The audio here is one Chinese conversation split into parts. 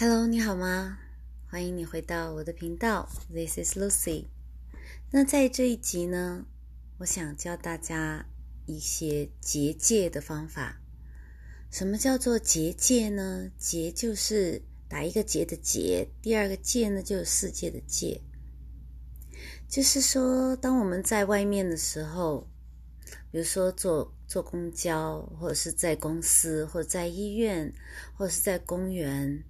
Hello，你好吗？欢迎你回到我的频道，This is Lucy。那在这一集呢，我想教大家一些结界的方法。什么叫做结界呢？结就是打一个结的结，第二个界呢就是世界的界。就是说，当我们在外面的时候，比如说坐坐公交，或者是在公司，或者在医院，或者是在公园，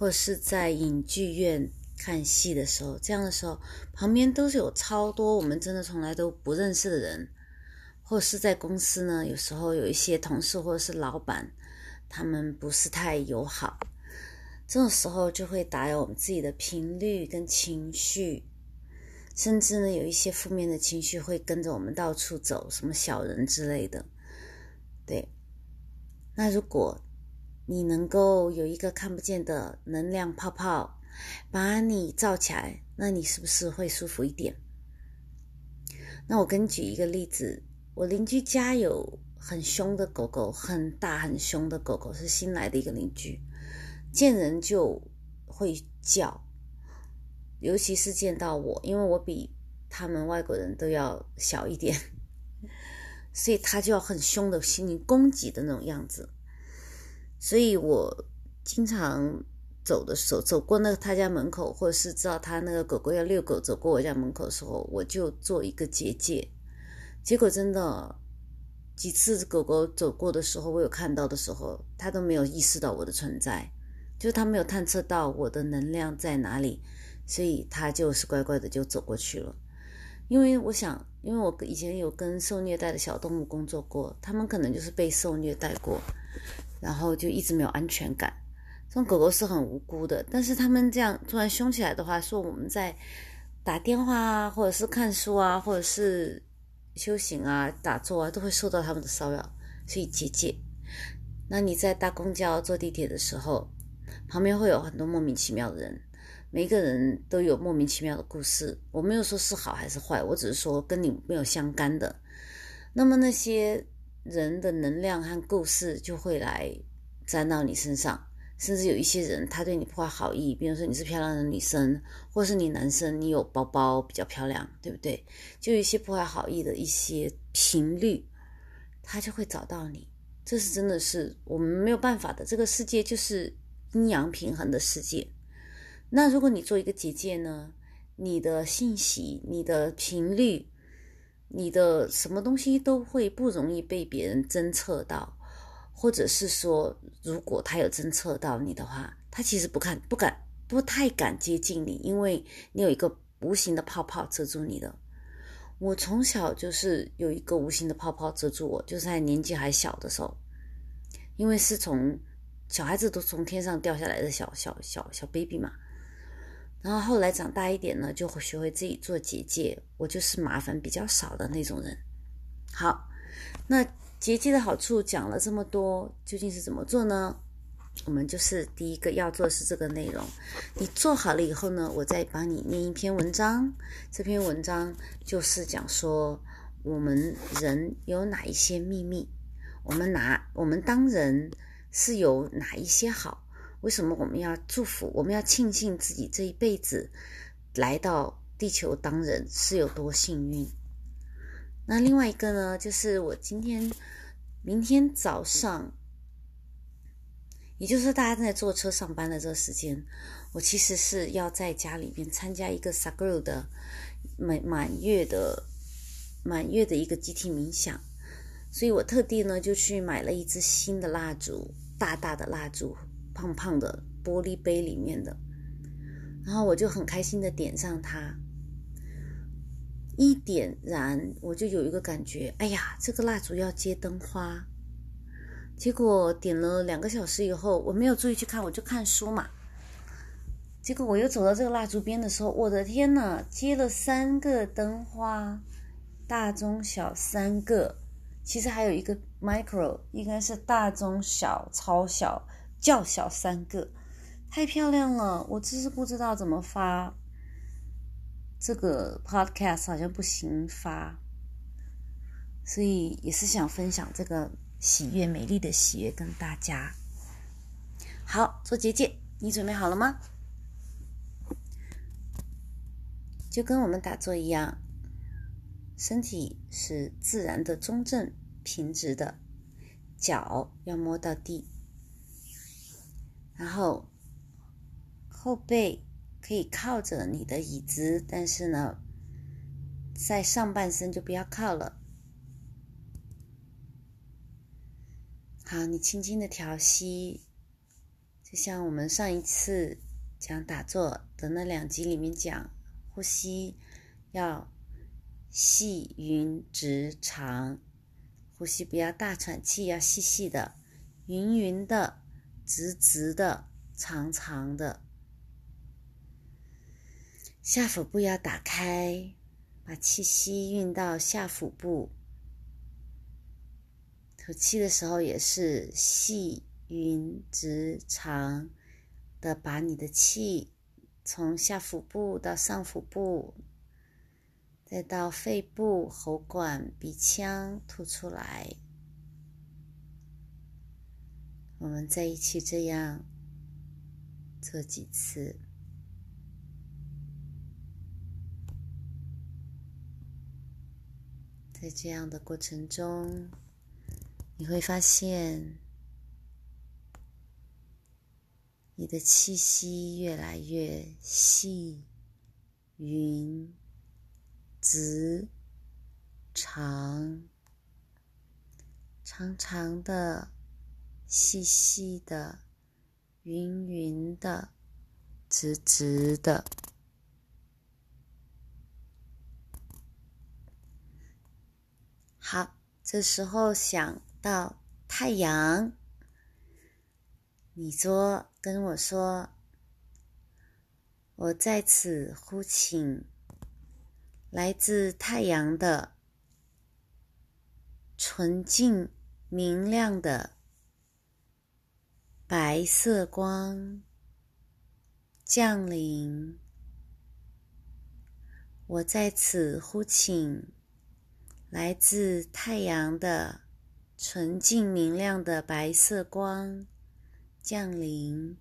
或者是在影剧院看戏的时候，这样的时候，旁边都是有超多我们真的从来都不认识的人，或者是在公司呢，有时候有一些同事或者是老板，他们不是太友好，这种时候就会打扰我们自己的频率跟情绪。甚至呢，有一些负面的情绪会跟着我们到处走，什么小人之类的。对，那如果你能够有一个看不见的能量泡泡把你罩起来，那你是不是会舒服一点？那我跟你举一个例子，我邻居家有很凶的狗狗，很大很凶的狗狗，是新来的一个邻居，见人就会叫。尤其是见到我，因为我比他们外国人都要小一点，所以他就要很凶的心灵攻击的那种样子。所以我经常走的时候，走过那个他家门口，或者是知道他那个狗狗要遛狗走过我家门口的时候，我就做一个结界。结果真的几次狗狗走过的时候，我有看到的时候，他都没有意识到我的存在，就是他没有探测到我的能量在哪里。所以他就是乖乖的就走过去了，因为我想，因为我以前有跟受虐待的小动物工作过，他们可能就是被受虐待过，然后就一直没有安全感。这种狗狗是很无辜的，但是他们这样突然凶起来的话，说我们在打电话啊，或者是看书啊，或者是修行啊、打坐啊，都会受到他们的骚扰，所以结界。那你在搭公交、坐地铁的时候，旁边会有很多莫名其妙的人。每一个人都有莫名其妙的故事，我没有说是好还是坏，我只是说跟你没有相干的。那么那些人的能量和故事就会来沾到你身上，甚至有一些人他对你不怀好意，比如说你是漂亮的女生，或是你男生，你有包包比较漂亮，对不对？就有一些不怀好意的一些频率，他就会找到你。这是真的是我们没有办法的，这个世界就是阴阳平衡的世界。那如果你做一个结界呢？你的信息、你的频率、你的什么东西都会不容易被别人侦测到，或者是说，如果他有侦测到你的话，他其实不看、不敢、不太敢接近你，因为你有一个无形的泡泡遮住你的。我从小就是有一个无形的泡泡遮住我，就是在年纪还小的时候，因为是从小孩子都从天上掉下来的小小小小 baby 嘛。然后后来长大一点呢，就会学会自己做结界。我就是麻烦比较少的那种人。好，那结界的好处讲了这么多，究竟是怎么做呢？我们就是第一个要做的是这个内容。你做好了以后呢，我再帮你念一篇文章。这篇文章就是讲说我们人有哪一些秘密，我们拿我们当人是有哪一些好。为什么我们要祝福？我们要庆幸自己这一辈子来到地球当人是有多幸运。那另外一个呢，就是我今天、明天早上，也就是大家正在坐车上班的这个时间，我其实是要在家里边参加一个 Sagru 的满满月的满月的一个集体冥想，所以我特地呢就去买了一支新的蜡烛，大大的蜡烛。胖胖的玻璃杯里面的，然后我就很开心的点上它，一点燃我就有一个感觉，哎呀，这个蜡烛要接灯花。结果点了两个小时以后，我没有注意去看，我就看书嘛。结果我又走到这个蜡烛边的时候，我的天呐，接了三个灯花，大中小三个，其实还有一个 micro，应该是大中小超小。较小三个，太漂亮了！我只是不知道怎么发这个 podcast，好像不行发，所以也是想分享这个喜悦、美丽的喜悦跟大家。好，做结界，你准备好了吗？就跟我们打坐一样，身体是自然的中正平直的，脚要摸到地，然后后背可以靠着你的椅子，但是呢，在上半身就不要靠了。好，你轻轻的调息，就像我们上一次讲打坐的那两集里面讲。呼吸要细匀直长，呼吸不要大喘气，要细细的、匀匀的、直直的、长长的。下腹部要打开，把气息运到下腹部。吐气的时候也是细匀直长的，把你的气。从下腹部到上腹部，再到肺部、喉管、鼻腔吐出来。我们在一起这样做几次，在这样的过程中，你会发现。你的气息越来越细、匀、直、长、长长的、细细的、匀匀的、直直的。好，这时候想到太阳。你说跟我说，我在此呼请来自太阳的纯净明亮的白色光降临。我在此呼请来自太阳的纯净明亮的白色光。降临，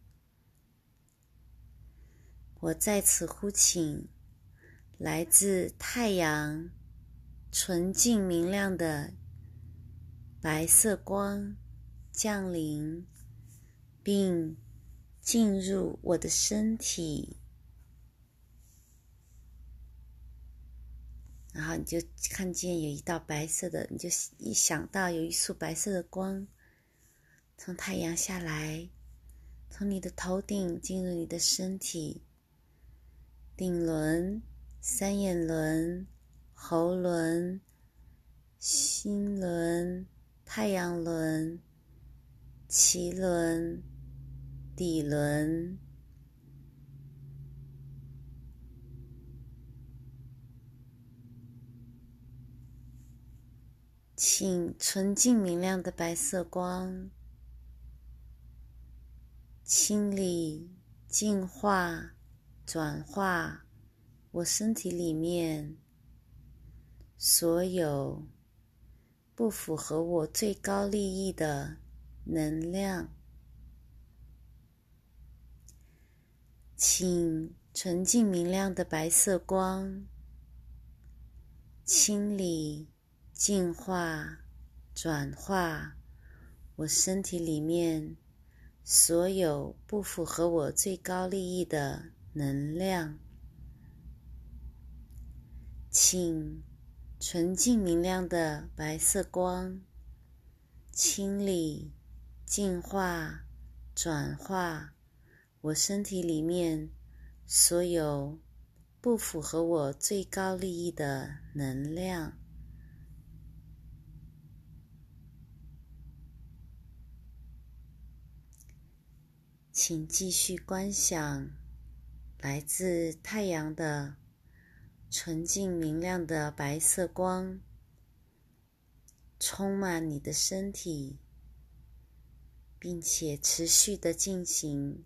我在此呼请来自太阳纯净明亮的白色光降临，并进入我的身体。然后你就看见有一道白色的，你就一想到有一束白色的光从太阳下来。从你的头顶进入你的身体，顶轮、三眼轮、喉轮、心轮、太阳轮、脐轮、底轮，请纯净明亮的白色光。清理、净化、转化我身体里面所有不符合我最高利益的能量，请纯净明亮的白色光清理、净化、转化我身体里面。所有不符合我最高利益的能量，请纯净明亮的白色光清理、净化、转化我身体里面所有不符合我最高利益的能量。请继续观想来自太阳的纯净明亮的白色光，充满你的身体，并且持续的进行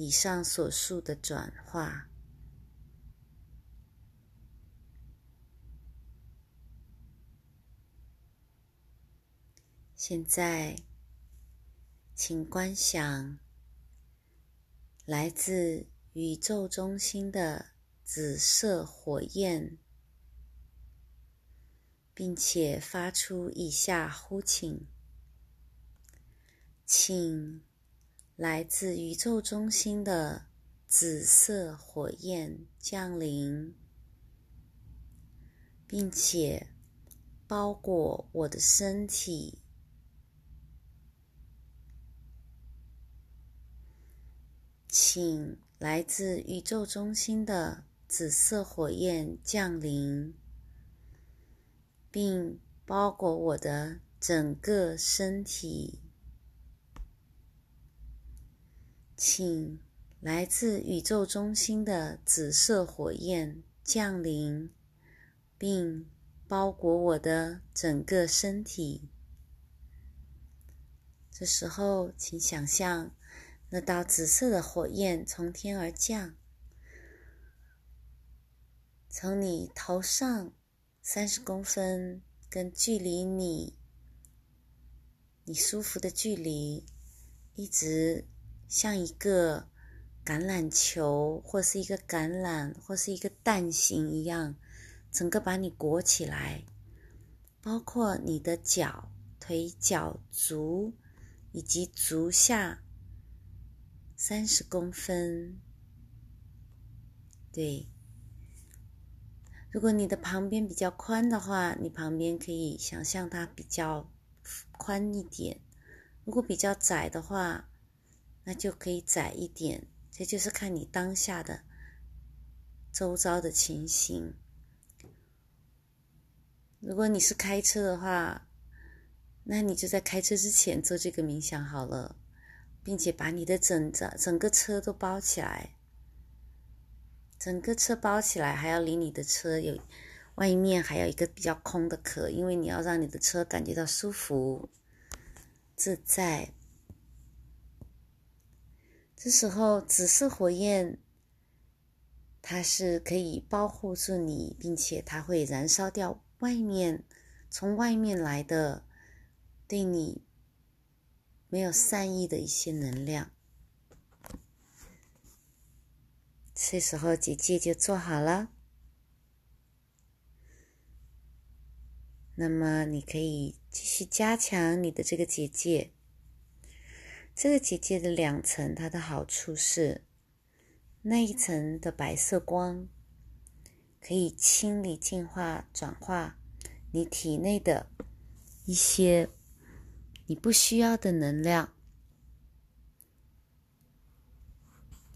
以上所述的转化。现在，请观想。来自宇宙中心的紫色火焰，并且发出以下呼请：请来自宇宙中心的紫色火焰降临，并且包裹我的身体。请来自宇宙中心的紫色火焰降临，并包裹我的整个身体。请来自宇宙中心的紫色火焰降临，并包裹我的整个身体。这时候，请想象。那道紫色的火焰从天而降，从你头上三十公分，跟距离你你舒服的距离，一直像一个橄榄球，或是一个橄榄，或是一个蛋形一样，整个把你裹起来，包括你的脚、腿、脚、足以及足下。三十公分，对。如果你的旁边比较宽的话，你旁边可以想象它比较宽一点；如果比较窄的话，那就可以窄一点。这就是看你当下的周遭的情形。如果你是开车的话，那你就在开车之前做这个冥想好了。并且把你的整整整个车都包起来，整个车包起来，还要离你的车有外面还有一个比较空的壳，因为你要让你的车感觉到舒服、自在。这时候，紫色火焰它是可以保护住你，并且它会燃烧掉外面从外面来的对你。没有善意的一些能量，这时候结界就做好了。那么你可以继续加强你的这个结界。这个结界的两层，它的好处是，那一层的白色光可以清理、净化、转化你体内的一些。你不需要的能量，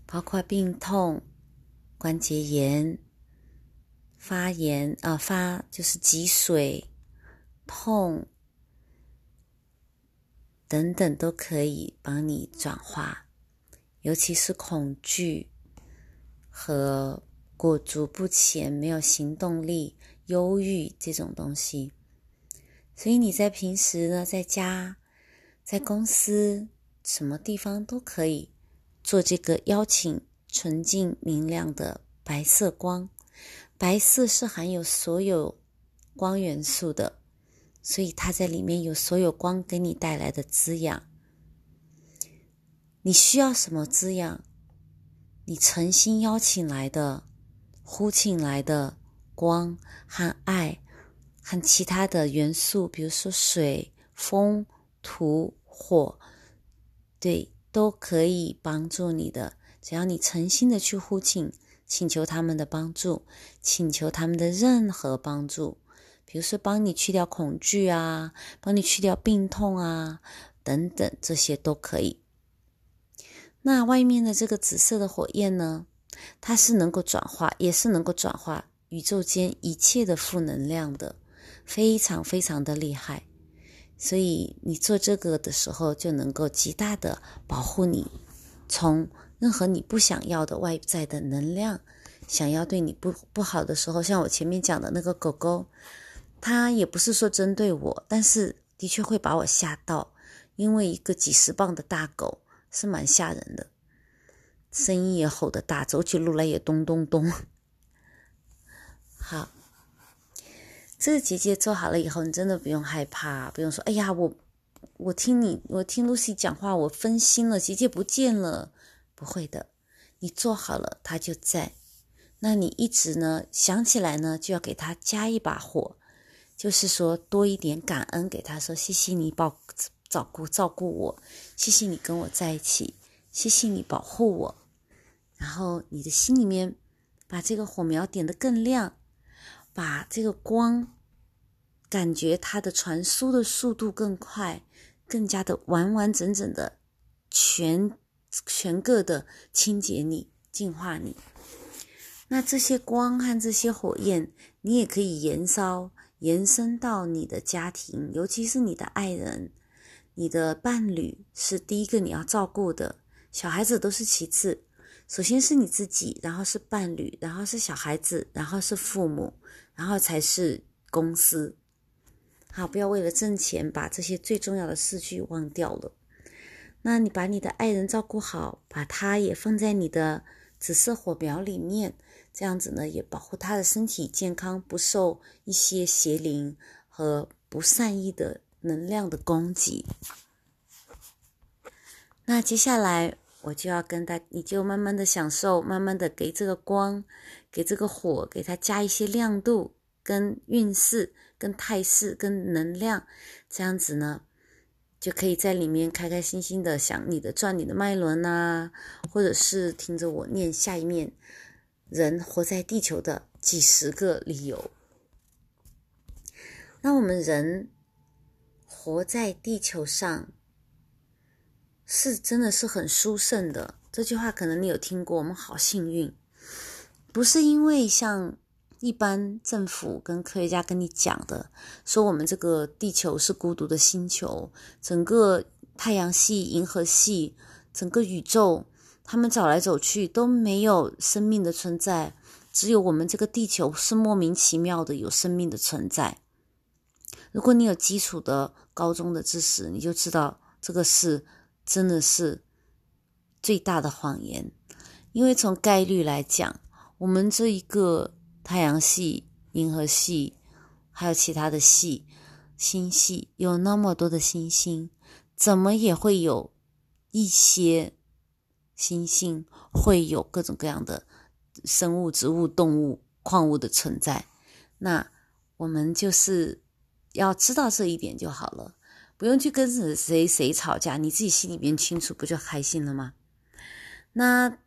包括病痛、关节炎、发炎啊发就是积水、痛等等，都可以帮你转化。尤其是恐惧和裹足不前、没有行动力、忧郁这种东西，所以你在平时呢，在家。在公司什么地方都可以做这个邀请纯净明亮的白色光，白色是含有所有光元素的，所以它在里面有所有光给你带来的滋养。你需要什么滋养？你诚心邀请来的、呼请来的光和爱和其他的元素，比如说水、风。土火，对，都可以帮助你的。只要你诚心的去呼请，请求他们的帮助，请求他们的任何帮助，比如说帮你去掉恐惧啊，帮你去掉病痛啊，等等，这些都可以。那外面的这个紫色的火焰呢？它是能够转化，也是能够转化宇宙间一切的负能量的，非常非常的厉害。所以你做这个的时候，就能够极大的保护你，从任何你不想要的外在的能量，想要对你不不好的时候，像我前面讲的那个狗狗，他也不是说针对我，但是的确会把我吓到，因为一个几十磅的大狗是蛮吓人的，声音也吼得大，走起路来也咚咚咚。好。这个结界做好了以后，你真的不用害怕，不用说“哎呀，我我听你，我听 Lucy 讲话，我分心了，结界不见了”，不会的。你做好了，它就在。那你一直呢想起来呢，就要给它加一把火，就是说多一点感恩给他说谢谢你保照顾照顾我，谢谢你跟我在一起，谢谢你保护我。然后你的心里面把这个火苗点得更亮，把这个光感觉它的传输的速度更快，更加的完完整整的全全个的清洁你、净化你。那这些光和这些火焰，你也可以延烧延伸到你的家庭，尤其是你的爱人、你的伴侣是第一个你要照顾的，小孩子都是其次。首先是你自己，然后是伴侣，然后是小孩子，然后是父母，然后才是公司。好，不要为了挣钱把这些最重要的事去忘掉了。那你把你的爱人照顾好，把他也放在你的紫色火苗里面，这样子呢，也保护他的身体健康，不受一些邪灵和不善意的能量的攻击。那接下来。我就要跟大，你就慢慢的享受，慢慢的给这个光，给这个火，给它加一些亮度、跟运势、跟态势、跟能量，这样子呢，就可以在里面开开心心的想你的转你的脉轮呐，或者是听着我念下一面人活在地球的几十个理由。那我们人活在地球上。是真的是很殊胜的这句话，可能你有听过。我们好幸运，不是因为像一般政府跟科学家跟你讲的，说我们这个地球是孤独的星球，整个太阳系、银河系、整个宇宙，他们找来走去都没有生命的存在，只有我们这个地球是莫名其妙的有生命的存在。如果你有基础的高中的知识，你就知道这个是。真的是最大的谎言，因为从概率来讲，我们这一个太阳系、银河系，还有其他的系、星系，有那么多的星星，怎么也会有一些星星会有各种各样的生物、植物、动物、矿物的存在。那我们就是要知道这一点就好了。不用去跟谁谁吵架，你自己心里边清楚，不就开心了吗？那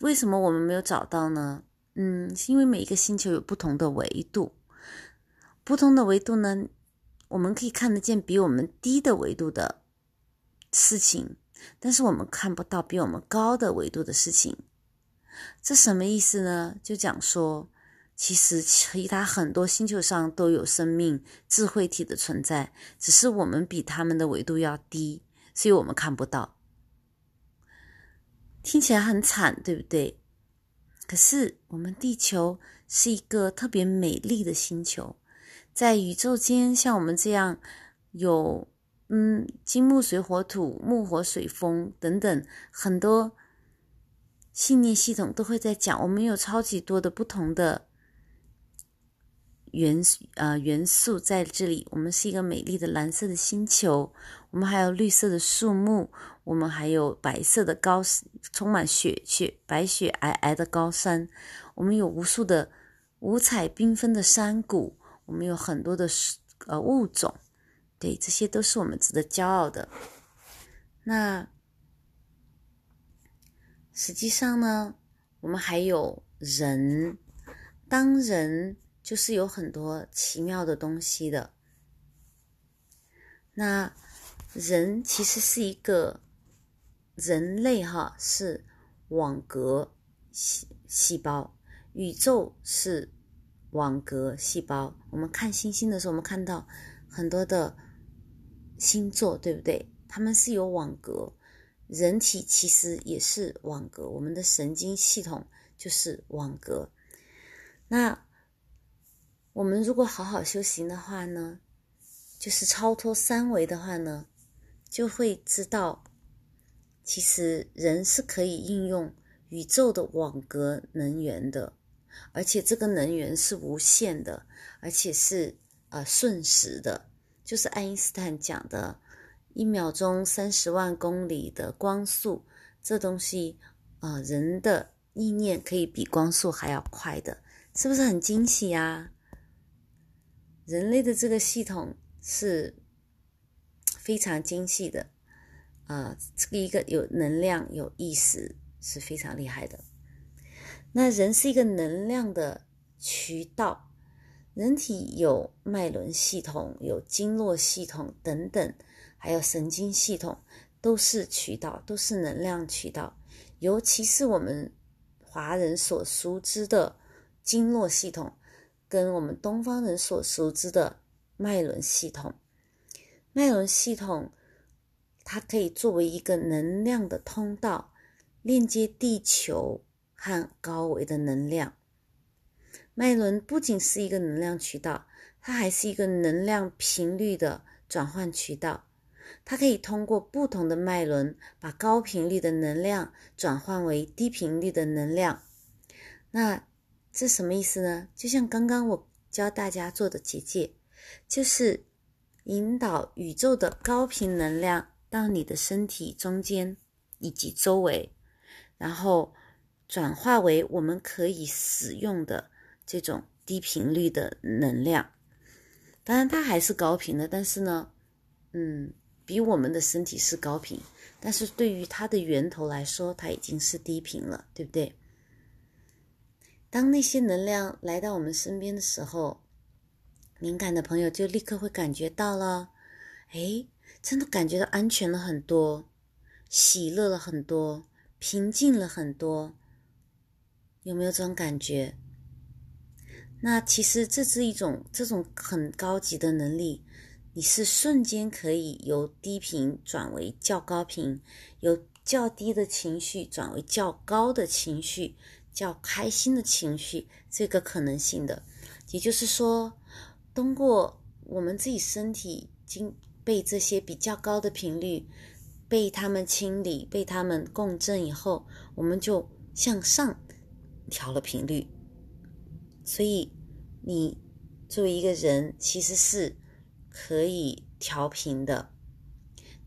为什么我们没有找到呢？嗯，是因为每一个星球有不同的维度，不同的维度呢，我们可以看得见比我们低的维度的事情，但是我们看不到比我们高的维度的事情。这什么意思呢？就讲说。其实，其他很多星球上都有生命、智慧体的存在，只是我们比他们的维度要低，所以我们看不到。听起来很惨，对不对？可是，我们地球是一个特别美丽的星球，在宇宙间，像我们这样有嗯金木水火土、木火水风等等很多信念系统都会在讲，我们有超级多的不同的。元呃元素在这里，我们是一个美丽的蓝色的星球，我们还有绿色的树木，我们还有白色的高充满雪雪白雪皑皑的高山，我们有无数的五彩缤纷的山谷，我们有很多的呃物种，对，这些都是我们值得骄傲的。那实际上呢，我们还有人，当人。就是有很多奇妙的东西的。那人其实是一个人类哈，是网格细细胞，宇宙是网格细胞。我们看星星的时候，我们看到很多的星座，对不对？他们是有网格，人体其实也是网格，我们的神经系统就是网格。那我们如果好好修行的话呢，就是超脱三维的话呢，就会知道，其实人是可以应用宇宙的网格能源的，而且这个能源是无限的，而且是呃瞬时的，就是爱因斯坦讲的，一秒钟三十万公里的光速，这东西啊，人的意念可以比光速还要快的，是不是很惊喜呀？人类的这个系统是非常精细的，啊，这个一个有能量、有意识是非常厉害的。那人是一个能量的渠道，人体有脉轮系统、有经络系统等等，还有神经系统，都是渠道，都是能量渠道。尤其是我们华人所熟知的经络系统。跟我们东方人所熟知的脉轮系统，脉轮系统它可以作为一个能量的通道，链接地球和高维的能量。脉轮不仅是一个能量渠道，它还是一个能量频率的转换渠道。它可以通过不同的脉轮，把高频率的能量转换为低频率的能量。那这什么意思呢？就像刚刚我教大家做的结界，就是引导宇宙的高频能量到你的身体中间以及周围，然后转化为我们可以使用的这种低频率的能量。当然，它还是高频的，但是呢，嗯，比我们的身体是高频，但是对于它的源头来说，它已经是低频了，对不对？当那些能量来到我们身边的时候，敏感的朋友就立刻会感觉到了，哎，真的感觉到安全了很多，喜乐了很多，平静了很多，有没有这种感觉？那其实这是一种这种很高级的能力，你是瞬间可以由低频转为较高频，由较低的情绪转为较高的情绪。较开心的情绪，这个可能性的，也就是说，通过我们自己身体经被这些比较高的频率被他们清理、被他们共振以后，我们就向上调了频率。所以，你作为一个人，其实是可以调频的，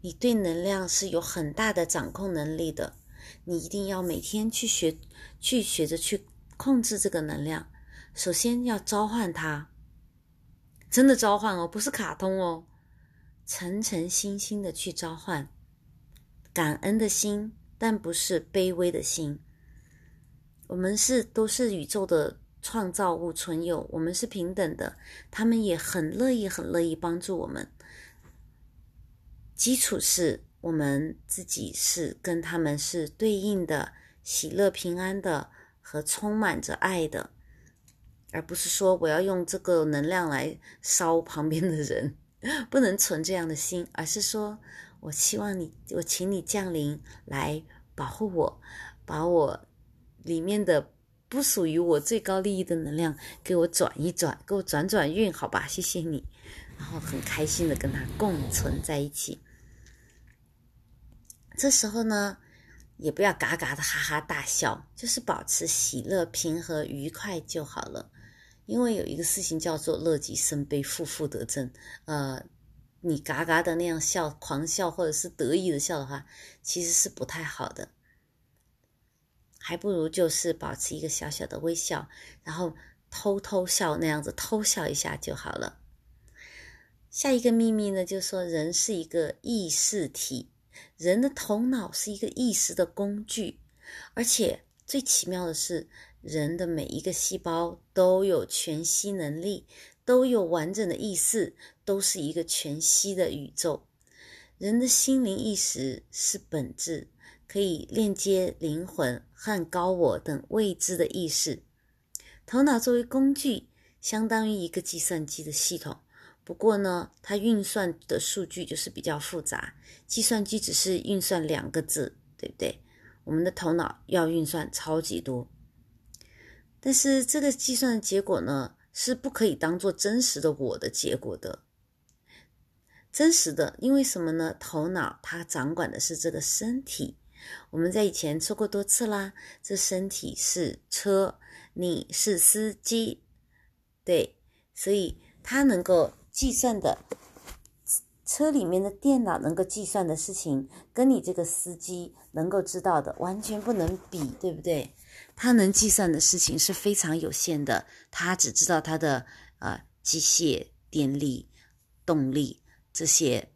你对能量是有很大的掌控能力的。你一定要每天去学，去学着去控制这个能量。首先要召唤它，真的召唤哦，不是卡通哦，诚诚心心的去召唤，感恩的心，但不是卑微的心。我们是都是宇宙的创造物存有，我们是平等的，他们也很乐意、很乐意帮助我们。基础是。我们自己是跟他们是对应的，喜乐平安的和充满着爱的，而不是说我要用这个能量来烧旁边的人，不能存这样的心，而是说我希望你，我请你降临来保护我，把我里面的不属于我最高利益的能量给我转一转，给我转转运，好吧？谢谢你，然后很开心的跟他共存在一起。这时候呢，也不要嘎嘎的哈哈大笑，就是保持喜乐、平和、愉快就好了。因为有一个事情叫做乐极生悲、负负得正。呃，你嘎嘎的那样笑、狂笑或者是得意的笑的话，其实是不太好的。还不如就是保持一个小小的微笑，然后偷偷笑那样子，偷笑一下就好了。下一个秘密呢，就是说人是一个意识体。人的头脑是一个意识的工具，而且最奇妙的是，人的每一个细胞都有全息能力，都有完整的意识，都是一个全息的宇宙。人的心灵意识是本质，可以链接灵魂和高我等未知的意识。头脑作为工具，相当于一个计算机的系统。不过呢，它运算的数据就是比较复杂。计算机只是运算两个字，对不对？我们的头脑要运算超级多。但是这个计算的结果呢，是不可以当做真实的我的结果的。真实的，因为什么呢？头脑它掌管的是这个身体。我们在以前说过多次啦，这身体是车，你是司机，对，所以它能够。计算的车里面的电脑能够计算的事情，跟你这个司机能够知道的完全不能比，对不对？他能计算的事情是非常有限的，他只知道他的呃机械、电力、动力这些，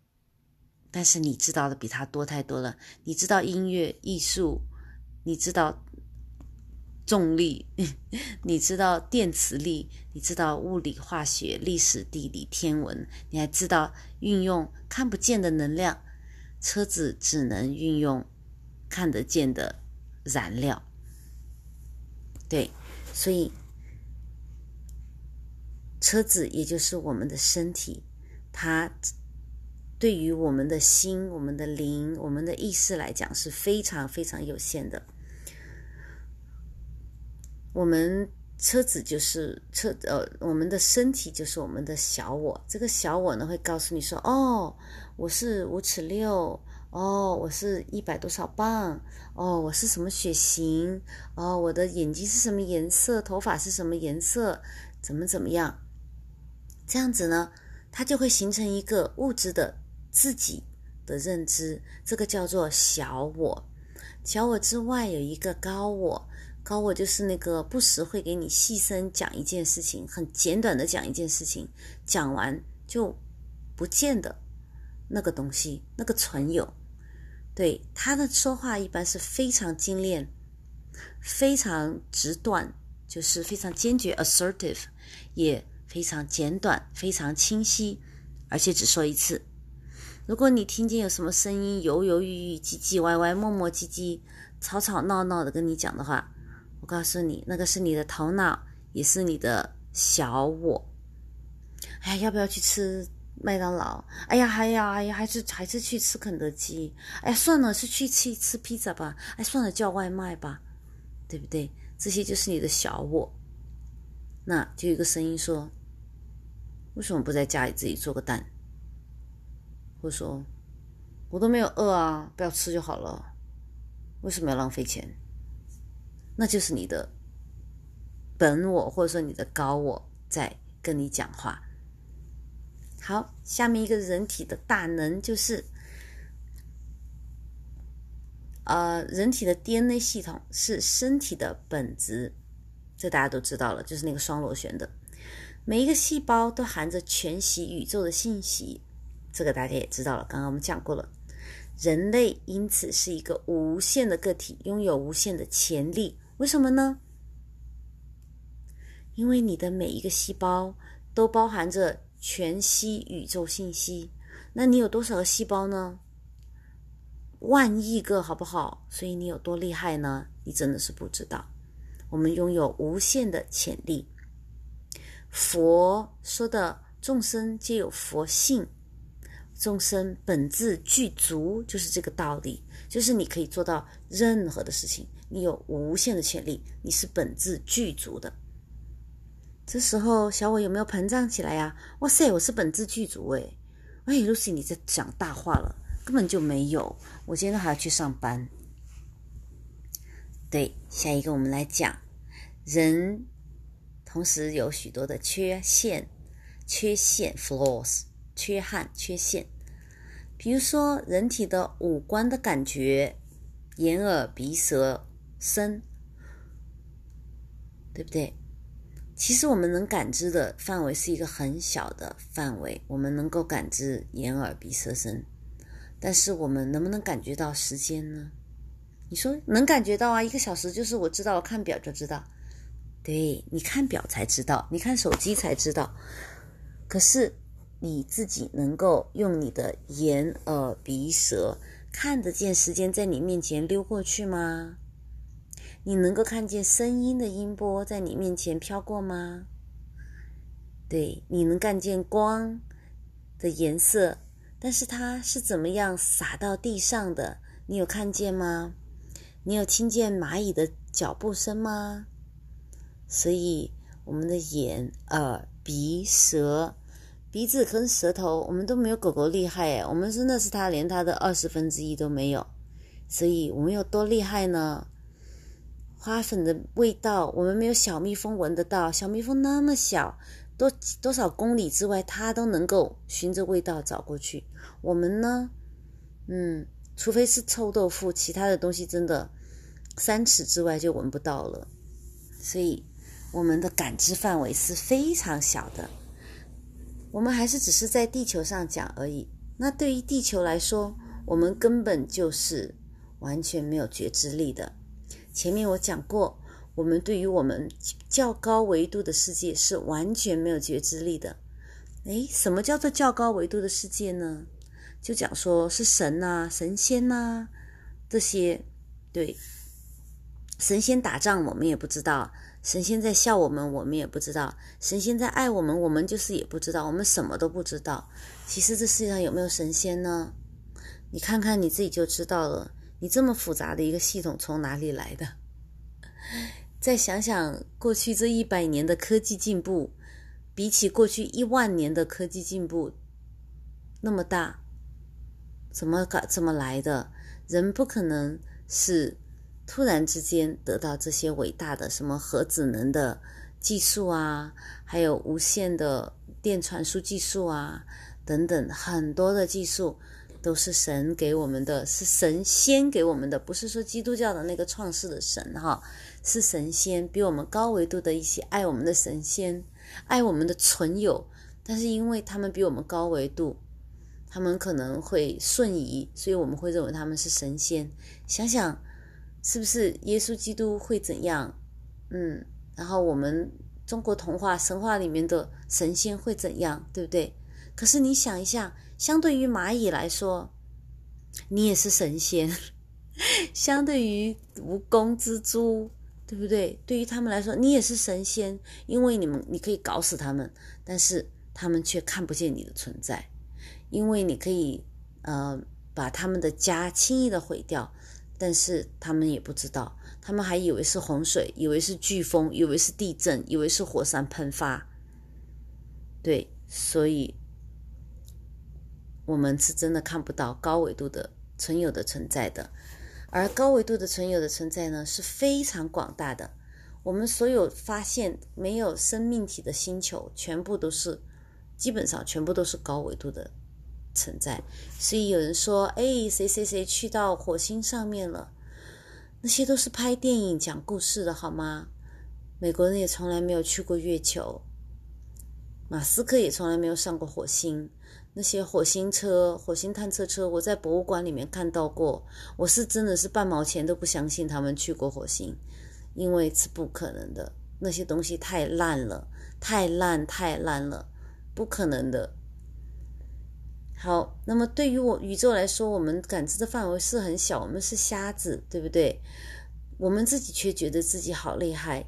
但是你知道的比他多太多了。你知道音乐、艺术，你知道重力，你知道电磁力，你知道物理、化学、历史、地理、天文，你还知道运用看不见的能量。车子只能运用看得见的燃料。对，所以车子也就是我们的身体，它对于我们的心、我们的灵、我们的意识来讲是非常非常有限的。我们车子就是车，呃，我们的身体就是我们的小我。这个小我呢，会告诉你说：“哦，我是五尺六。”哦，我是一百多少磅？哦，我是什么血型？哦，我的眼睛是什么颜色？头发是什么颜色？怎么怎么样？这样子呢，它就会形成一个物质的自己的认知，这个叫做小我。小我之外有一个高我，高我就是那个不时会给你细声讲一件事情，很简短的讲一件事情，讲完就不见的那个东西，那个存有。对他的说话一般是非常精炼、非常直断，就是非常坚决 （assertive），也非常简短、非常清晰，而且只说一次。如果你听见有什么声音犹犹豫豫、唧唧歪歪、磨磨唧唧、吵吵闹闹的跟你讲的话，我告诉你，那个是你的头脑，也是你的小我。哎，要不要去吃？麦当劳，哎呀，哎呀，哎呀，还是还是去吃肯德基，哎呀，算了，是去吃吃披萨吧，哎，算了，叫外卖吧，对不对？这些就是你的小我。那就有一个声音说：“为什么不在家里自己做个蛋？”或者说：“我都没有饿啊，不要吃就好了，为什么要浪费钱？”那就是你的本我，或者说你的高我在跟你讲话。好，下面一个人体的大能就是，呃，人体的 DNA 系统是身体的本质，这大家都知道了，就是那个双螺旋的。每一个细胞都含着全息宇宙的信息，这个大家也知道了。刚刚我们讲过了，人类因此是一个无限的个体，拥有无限的潜力。为什么呢？因为你的每一个细胞都包含着。全息宇宙信息，那你有多少个细胞呢？万亿个，好不好？所以你有多厉害呢？你真的是不知道。我们拥有无限的潜力。佛说的众生皆有佛性，众生本自具足，就是这个道理。就是你可以做到任何的事情，你有无限的潜力，你是本自具足的。这时候，小我有没有膨胀起来呀？哇塞，我是本质具足诶。哎，Lucy，你在讲大话了，根本就没有。我今天还要去上班。对，下一个我们来讲，人同时有许多的缺陷，缺陷 （flaws），缺憾、缺陷。比如说，人体的五官的感觉，眼、耳、鼻、舌、身，对不对？其实我们能感知的范围是一个很小的范围，我们能够感知眼、耳、鼻、舌、身，但是我们能不能感觉到时间呢？你说能感觉到啊，一个小时就是我知道，我看表就知道。对，你看表才知道，你看手机才知道。可是你自己能够用你的眼、耳、鼻、舌看得见时间在你面前溜过去吗？你能够看见声音的音波在你面前飘过吗？对，你能看见光的颜色，但是它是怎么样洒到地上的？你有看见吗？你有听见蚂蚁的脚步声吗？所以，我们的眼、耳、鼻、舌、鼻子跟舌头，我们都没有狗狗厉害诶，我们真的是它连它的二十分之一都没有。所以我们有多厉害呢？花粉的味道，我们没有小蜜蜂闻得到。小蜜蜂那么小，多多少公里之外，它都能够循着味道找过去。我们呢，嗯，除非是臭豆腐，其他的东西真的三尺之外就闻不到了。所以，我们的感知范围是非常小的。我们还是只是在地球上讲而已。那对于地球来说，我们根本就是完全没有觉知力的。前面我讲过。我们对于我们较高维度的世界是完全没有觉知力的。诶，什么叫做较高维度的世界呢？就讲说是神呐、神仙呐这些。对，神仙打仗我们也不知道，神仙在笑我们我们也不知道，神仙在爱我们我们就是也不知道，我们什么都不知道。其实这世界上有没有神仙呢？你看看你自己就知道了。你这么复杂的一个系统从哪里来的？再想想过去这一百年的科技进步，比起过去一万年的科技进步那么大，怎么搞怎么来的？人不可能是突然之间得到这些伟大的什么核子能的技术啊，还有无线的电传输技术啊，等等很多的技术。都是神给我们的，是神仙给我们的，不是说基督教的那个创世的神哈，是神仙比我们高维度的一些爱我们的神仙，爱我们的存有，但是因为他们比我们高维度，他们可能会瞬移，所以我们会认为他们是神仙。想想是不是耶稣基督会怎样？嗯，然后我们中国童话神话里面的神仙会怎样，对不对？可是你想一下。相对于蚂蚁来说，你也是神仙；相对于蜈蚣、蜘蛛，对不对？对于他们来说，你也是神仙，因为你们你可以搞死他们，但是他们却看不见你的存在，因为你可以呃把他们的家轻易的毁掉，但是他们也不知道，他们还以为是洪水，以为是飓风，以为是地震，以为是火山喷发，对，所以。我们是真的看不到高维度的存有的存在的，而高维度的存有的存在呢是非常广大的。我们所有发现没有生命体的星球，全部都是基本上全部都是高维度的存在。所以有人说：“哎，谁谁谁去到火星上面了？”那些都是拍电影讲故事的，好吗？美国人也从来没有去过月球，马斯克也从来没有上过火星。那些火星车、火星探测车，我在博物馆里面看到过。我是真的是半毛钱都不相信他们去过火星，因为是不可能的。那些东西太烂了，太烂太烂了，不可能的。好，那么对于我宇宙来说，我们感知的范围是很小，我们是瞎子，对不对？我们自己却觉得自己好厉害，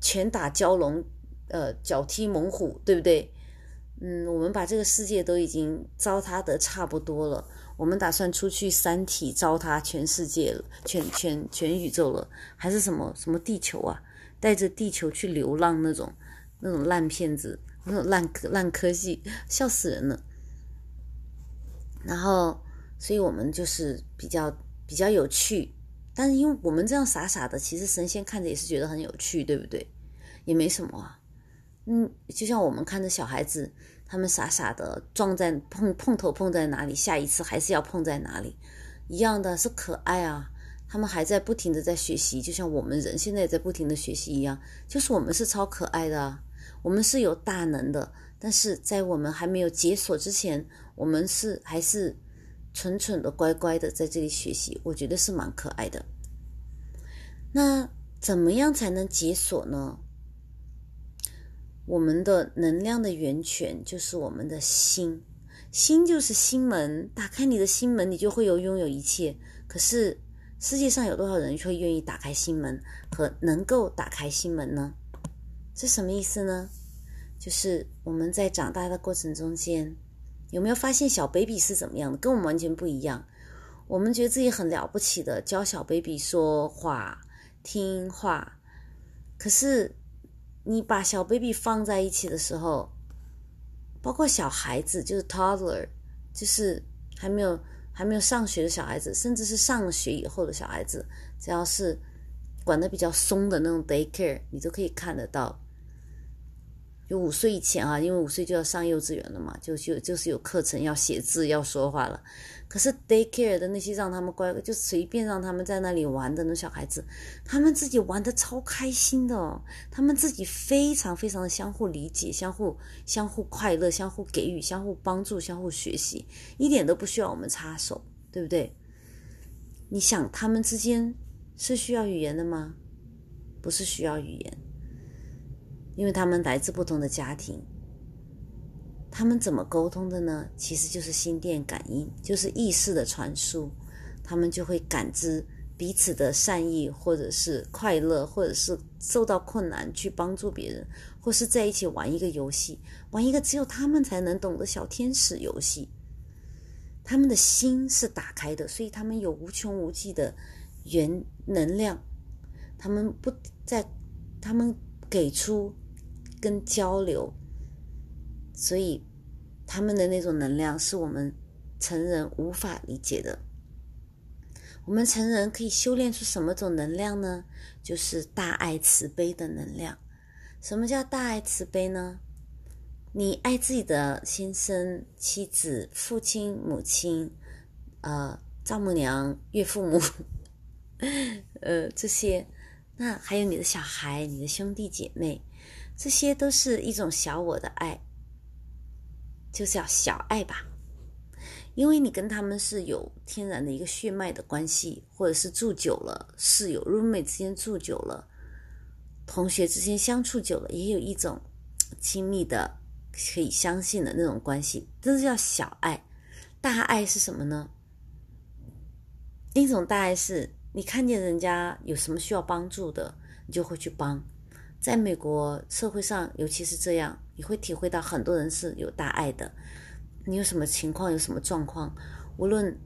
拳打蛟龙，呃，脚踢猛虎，对不对？嗯，我们把这个世界都已经糟蹋的差不多了，我们打算出去三体糟蹋全世界了，全全全宇宙了，还是什么什么地球啊？带着地球去流浪那种那种烂片子，那种烂烂科技，笑死人了。然后，所以我们就是比较比较有趣，但是因为我们这样傻傻的，其实神仙看着也是觉得很有趣，对不对？也没什么啊。嗯，就像我们看着小孩子，他们傻傻的撞在碰碰头碰在哪里，下一次还是要碰在哪里，一样的是可爱啊。他们还在不停的在学习，就像我们人现在也在不停的学习一样，就是我们是超可爱的，我们是有大能的，但是在我们还没有解锁之前，我们是还是蠢蠢的乖乖的在这里学习，我觉得是蛮可爱的。那怎么样才能解锁呢？我们的能量的源泉就是我们的心，心就是心门，打开你的心门，你就会有拥有一切。可是世界上有多少人会愿意打开心门和能够打开心门呢？这什么意思呢？就是我们在长大的过程中间，有没有发现小 baby 是怎么样的？跟我们完全不一样。我们觉得自己很了不起的，教小 baby 说话、听话，可是。你把小 baby 放在一起的时候，包括小孩子，就是 toddler，就是还没有还没有上学的小孩子，甚至是上了学以后的小孩子，只要是管的比较松的那种 daycare，你都可以看得到。就五岁以前啊，因为五岁就要上幼稚园了嘛，就就就是有课程要写字要说话了。可是 daycare 的那些让他们乖，就随便让他们在那里玩的那小孩子，他们自己玩的超开心的哦，他们自己非常非常的相互理解、相互相互快乐、相互给予、相互帮助、相互学习，一点都不需要我们插手，对不对？你想他们之间是需要语言的吗？不是需要语言。因为他们来自不同的家庭，他们怎么沟通的呢？其实就是心电感应，就是意识的传输，他们就会感知彼此的善意，或者是快乐，或者是受到困难去帮助别人，或是在一起玩一个游戏，玩一个只有他们才能懂的小天使游戏。他们的心是打开的，所以他们有无穷无尽的原能量，他们不在，他们给出。跟交流，所以他们的那种能量是我们成人无法理解的。我们成人可以修炼出什么种能量呢？就是大爱慈悲的能量。什么叫大爱慈悲呢？你爱自己的先生、妻子、父亲、母亲，呃，丈母娘、岳父母，呃，这些，那还有你的小孩、你的兄弟姐妹。这些都是一种小我的爱，就叫小爱吧。因为你跟他们是有天然的一个血脉的关系，或者是住久了，室友、roommate 之间住久了，同学之间相处久了，也有一种亲密的、可以相信的那种关系，这叫小爱。大爱是什么呢？一种大爱是你看见人家有什么需要帮助的，你就会去帮。在美国社会上，尤其是这样，你会体会到很多人是有大爱的。你有什么情况，有什么状况，无论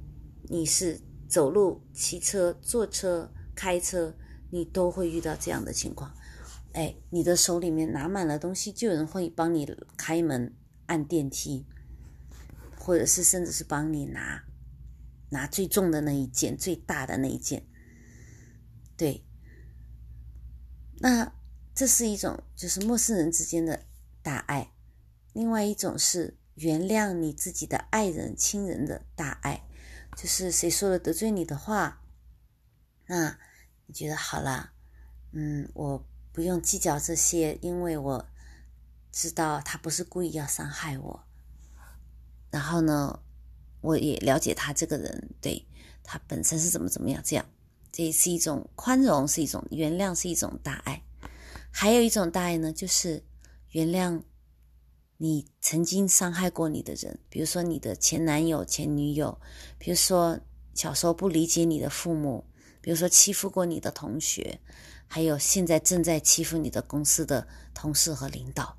你是走路、骑车、坐车、开车，你都会遇到这样的情况。哎，你的手里面拿满了东西，就有人会帮你开门、按电梯，或者是甚至是帮你拿拿最重的那一件、最大的那一件。对，那。这是一种就是陌生人之间的大爱，另外一种是原谅你自己的爱人、亲人的大爱，就是谁说了得罪你的话，那你觉得好了，嗯，我不用计较这些，因为我知道他不是故意要伤害我。然后呢，我也了解他这个人，对他本身是怎么怎么样，这样，这也是一种宽容，是一种原谅，是一种大爱。还有一种大爱呢，就是原谅你曾经伤害过你的人，比如说你的前男友、前女友，比如说小时候不理解你的父母，比如说欺负过你的同学，还有现在正在欺负你的公司的同事和领导，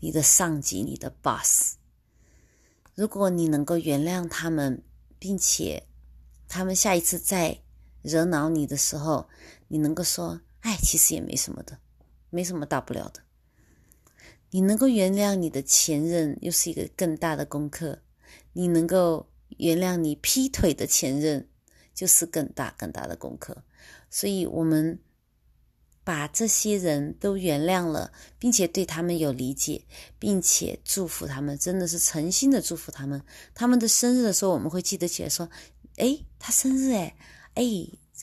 你的上级、你的 boss。如果你能够原谅他们，并且他们下一次再惹恼你的时候，你能够说。哎，其实也没什么的，没什么大不了的。你能够原谅你的前任，又是一个更大的功课；你能够原谅你劈腿的前任，就是更大更大的功课。所以，我们把这些人都原谅了，并且对他们有理解，并且祝福他们，真的是诚心的祝福他们。他们的生日的时候，我们会记得起来，说：“哎，他生日哎，哎，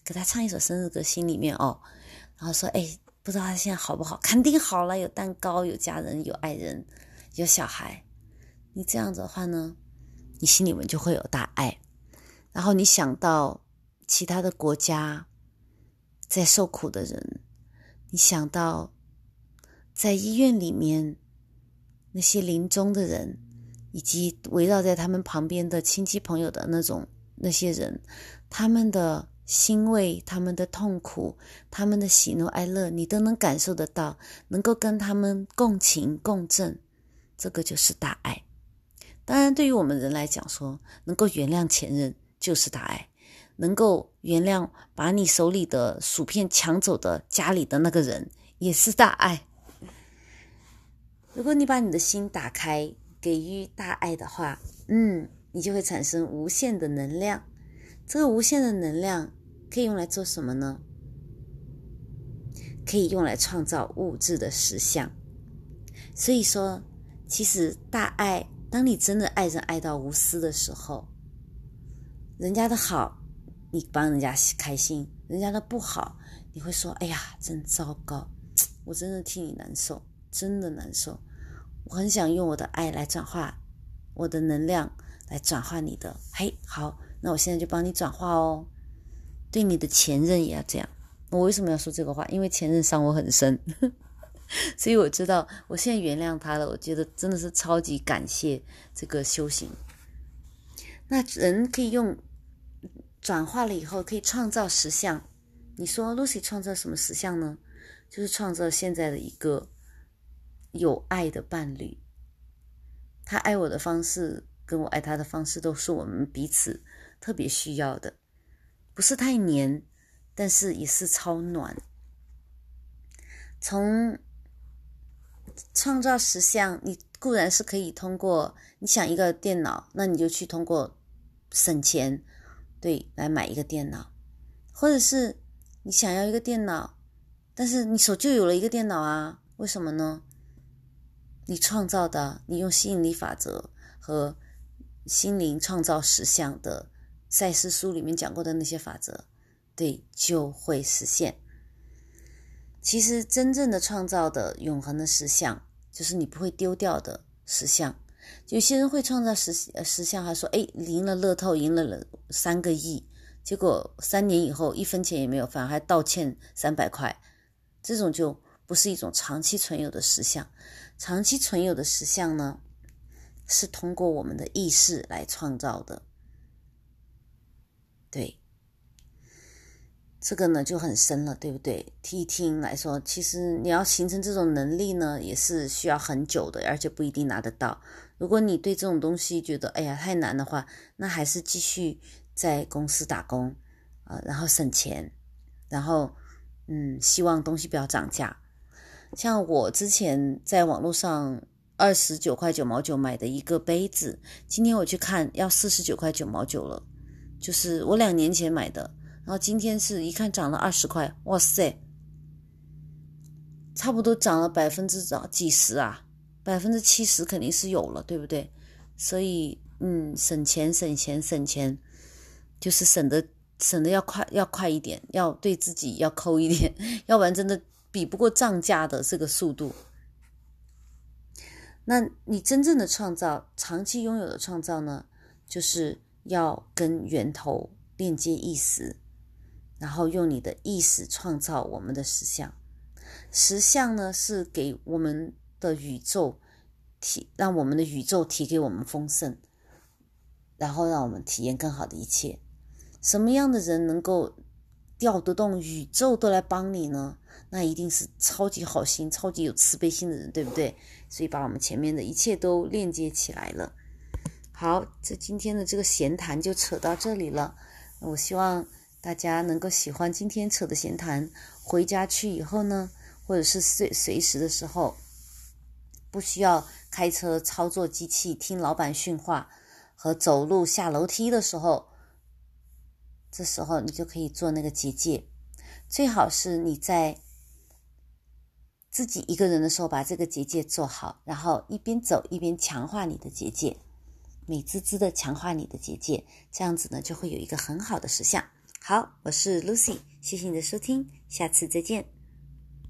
给他唱一首生日歌，心里面哦。”然后说：“哎，不知道他现在好不好？肯定好了，有蛋糕，有家人，有爱人，有小孩。你这样子的话呢，你心里面就会有大爱。然后你想到其他的国家在受苦的人，你想到在医院里面那些临终的人，以及围绕在他们旁边的亲戚朋友的那种那些人，他们的。”欣慰他们的痛苦，他们的喜怒哀乐，你都能感受得到，能够跟他们共情共振，这个就是大爱。当然，对于我们人来讲，说能够原谅前任就是大爱，能够原谅把你手里的薯片抢走的家里的那个人也是大爱。如果你把你的心打开，给予大爱的话，嗯，你就会产生无限的能量。这个无限的能量可以用来做什么呢？可以用来创造物质的实相。所以说，其实大爱，当你真的爱人爱到无私的时候，人家的好，你帮人家开心；人家的不好，你会说：“哎呀，真糟糕，我真的替你难受，真的难受。”我很想用我的爱来转化我的能量，来转化你的。嘿，好，那我现在就帮你转化哦。对你的前任也要这样。我为什么要说这个话？因为前任伤我很深，所以我知道我现在原谅他了。我觉得真的是超级感谢这个修行。那人可以用转化了以后，可以创造实相。你说 Lucy 创造什么实相呢？就是创造现在的一个有爱的伴侣。他爱我的方式，跟我爱他的方式，都是我们彼此特别需要的。不是太黏，但是也是超暖。从创造实像，你固然是可以通过你想一个电脑，那你就去通过省钱，对，来买一个电脑，或者是你想要一个电脑，但是你手就有了一个电脑啊？为什么呢？你创造的，你用吸引力法则和心灵创造实像的。赛斯书里面讲过的那些法则，对，就会实现。其实真正的创造的永恒的实相，就是你不会丢掉的实相。有些人会创造实实相，还说：“哎，赢了乐透，赢了了三个亿。”结果三年以后一分钱也没有，反而还道歉三百块。这种就不是一种长期存有的实相。长期存有的实相呢，是通过我们的意识来创造的。对，这个呢就很深了，对不对？听一听来说，其实你要形成这种能力呢，也是需要很久的，而且不一定拿得到。如果你对这种东西觉得哎呀太难的话，那还是继续在公司打工啊，然后省钱，然后嗯，希望东西不要涨价。像我之前在网络上二十九块九毛九买的一个杯子，今天我去看要四十九块九毛九了。就是我两年前买的，然后今天是一看涨了二十块，哇塞，差不多涨了百分之涨几十啊，百分之七十肯定是有了，对不对？所以，嗯，省钱省钱省钱，就是省的省的要快要快一点，要对自己要抠一点，要不然真的比不过涨价的这个速度。那你真正的创造，长期拥有的创造呢，就是。要跟源头链接意识，然后用你的意识创造我们的实相。实相呢，是给我们的宇宙提，让我们的宇宙提给我们丰盛，然后让我们体验更好的一切。什么样的人能够调得动宇宙都来帮你呢？那一定是超级好心、超级有慈悲心的人，对不对？所以把我们前面的一切都链接起来了。好，这今天的这个闲谈就扯到这里了。我希望大家能够喜欢今天扯的闲谈。回家去以后呢，或者是随随时的时候，不需要开车操作机器听老板训话，和走路下楼梯的时候，这时候你就可以做那个结界。最好是你在自己一个人的时候把这个结界做好，然后一边走一边强化你的结界。美滋滋的强化你的结界，这样子呢就会有一个很好的实相。好，我是 Lucy，谢谢你的收听，下次再见。